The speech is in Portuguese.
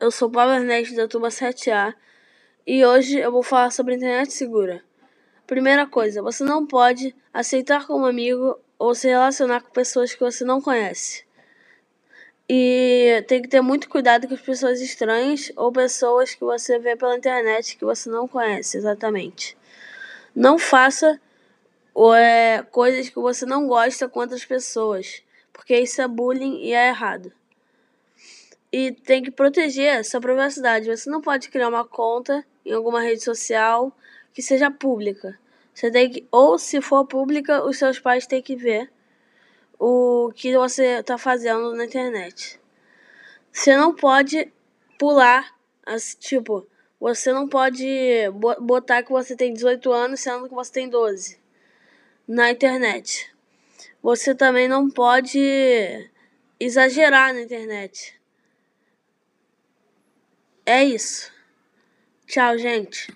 eu sou Pablo Ernesto da turma 7A e hoje eu vou falar sobre internet segura. Primeira coisa, você não pode aceitar como amigo ou se relacionar com pessoas que você não conhece. E tem que ter muito cuidado com as pessoas estranhas ou pessoas que você vê pela internet que você não conhece exatamente. Não faça é, coisas que você não gosta com outras pessoas, porque isso é bullying e é errado e tem que proteger essa privacidade. Você não pode criar uma conta em alguma rede social que seja pública. Você tem que, ou se for pública, os seus pais têm que ver o que você está fazendo na internet. Você não pode pular, tipo, você não pode botar que você tem 18 anos sendo que você tem 12 na internet. Você também não pode exagerar na internet. É isso. Tchau, gente.